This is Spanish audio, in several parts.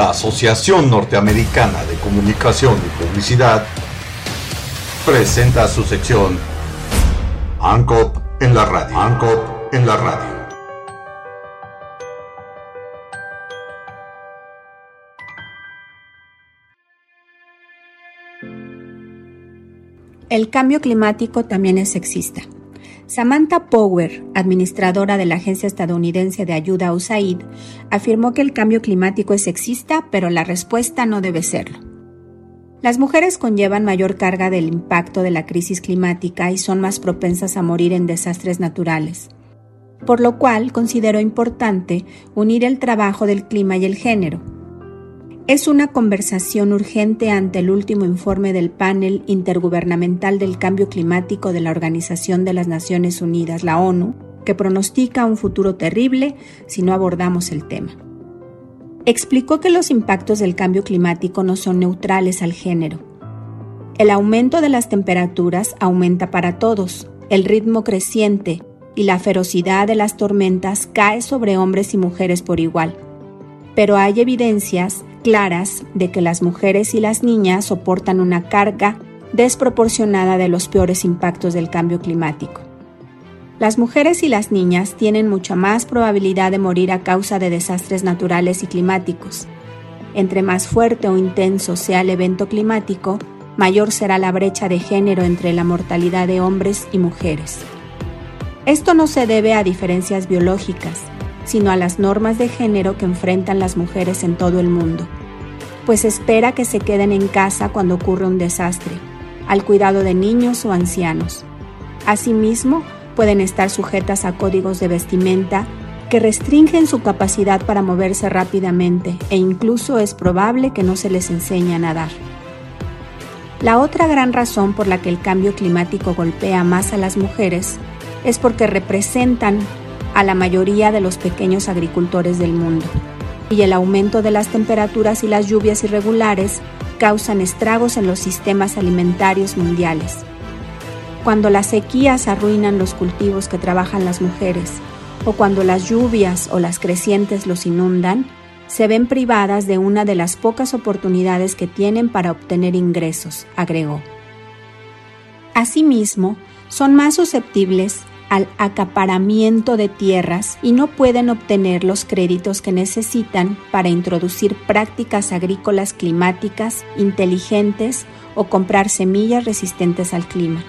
La Asociación Norteamericana de Comunicación y Publicidad presenta su sección ANCOP en la radio. ANCOP en la radio. El cambio climático también es sexista. Samantha Power, administradora de la Agencia Estadounidense de Ayuda USAID, afirmó que el cambio climático es sexista, pero la respuesta no debe serlo. Las mujeres conllevan mayor carga del impacto de la crisis climática y son más propensas a morir en desastres naturales, por lo cual considero importante unir el trabajo del clima y el género, es una conversación urgente ante el último informe del panel intergubernamental del cambio climático de la Organización de las Naciones Unidas, la ONU, que pronostica un futuro terrible si no abordamos el tema. Explicó que los impactos del cambio climático no son neutrales al género. El aumento de las temperaturas aumenta para todos, el ritmo creciente y la ferocidad de las tormentas cae sobre hombres y mujeres por igual. Pero hay evidencias claras de que las mujeres y las niñas soportan una carga desproporcionada de los peores impactos del cambio climático. Las mujeres y las niñas tienen mucha más probabilidad de morir a causa de desastres naturales y climáticos. Entre más fuerte o intenso sea el evento climático, mayor será la brecha de género entre la mortalidad de hombres y mujeres. Esto no se debe a diferencias biológicas, sino a las normas de género que enfrentan las mujeres en todo el mundo, pues espera que se queden en casa cuando ocurre un desastre, al cuidado de niños o ancianos. Asimismo, pueden estar sujetas a códigos de vestimenta que restringen su capacidad para moverse rápidamente e incluso es probable que no se les enseñe a nadar. La otra gran razón por la que el cambio climático golpea más a las mujeres es porque representan a la mayoría de los pequeños agricultores del mundo. Y el aumento de las temperaturas y las lluvias irregulares causan estragos en los sistemas alimentarios mundiales. Cuando las sequías arruinan los cultivos que trabajan las mujeres, o cuando las lluvias o las crecientes los inundan, se ven privadas de una de las pocas oportunidades que tienen para obtener ingresos, agregó. Asimismo, son más susceptibles al acaparamiento de tierras y no pueden obtener los créditos que necesitan para introducir prácticas agrícolas climáticas inteligentes o comprar semillas resistentes al clima.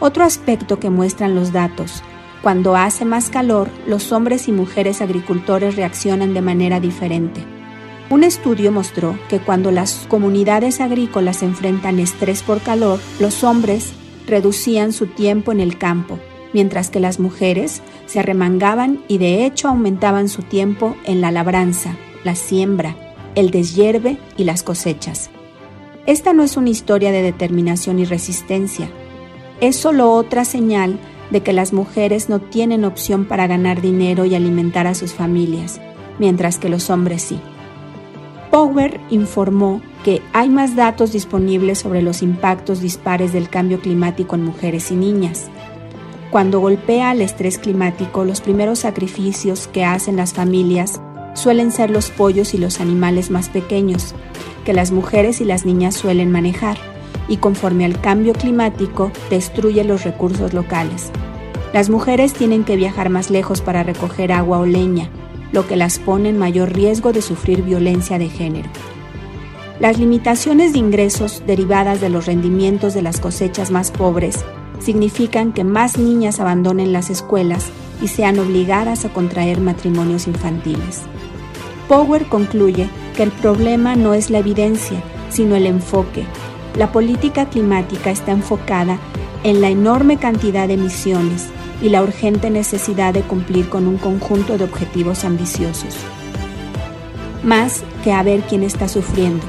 Otro aspecto que muestran los datos, cuando hace más calor, los hombres y mujeres agricultores reaccionan de manera diferente. Un estudio mostró que cuando las comunidades agrícolas enfrentan estrés por calor, los hombres reducían su tiempo en el campo, mientras que las mujeres se arremangaban y de hecho aumentaban su tiempo en la labranza, la siembra, el deshierve y las cosechas. Esta no es una historia de determinación y resistencia, es solo otra señal de que las mujeres no tienen opción para ganar dinero y alimentar a sus familias, mientras que los hombres sí. Power informó que hay más datos disponibles sobre los impactos dispares del cambio climático en mujeres y niñas. Cuando golpea el estrés climático, los primeros sacrificios que hacen las familias suelen ser los pollos y los animales más pequeños, que las mujeres y las niñas suelen manejar, y conforme al cambio climático destruye los recursos locales. Las mujeres tienen que viajar más lejos para recoger agua o leña, lo que las pone en mayor riesgo de sufrir violencia de género. Las limitaciones de ingresos derivadas de los rendimientos de las cosechas más pobres significan que más niñas abandonen las escuelas y sean obligadas a contraer matrimonios infantiles. Power concluye que el problema no es la evidencia, sino el enfoque. La política climática está enfocada en la enorme cantidad de emisiones y la urgente necesidad de cumplir con un conjunto de objetivos ambiciosos. Más que a ver quién está sufriendo,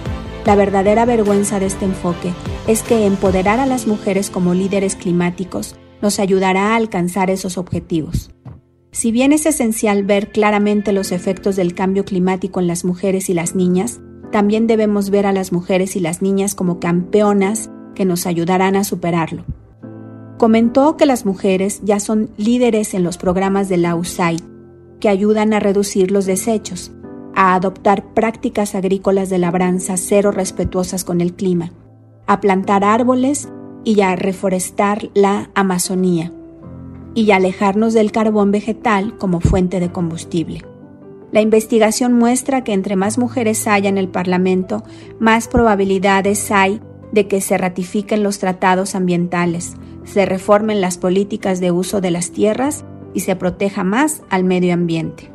la verdadera vergüenza de este enfoque es que empoderar a las mujeres como líderes climáticos nos ayudará a alcanzar esos objetivos. Si bien es esencial ver claramente los efectos del cambio climático en las mujeres y las niñas, también debemos ver a las mujeres y las niñas como campeonas que nos ayudarán a superarlo. Comentó que las mujeres ya son líderes en los programas de la USAID, que ayudan a reducir los desechos, a adoptar prácticas agrícolas de labranza cero respetuosas con el clima, a plantar árboles y a reforestar la Amazonía, y a alejarnos del carbón vegetal como fuente de combustible. La investigación muestra que entre más mujeres haya en el Parlamento, más probabilidades hay de que se ratifiquen los tratados ambientales, se reformen las políticas de uso de las tierras y se proteja más al medio ambiente.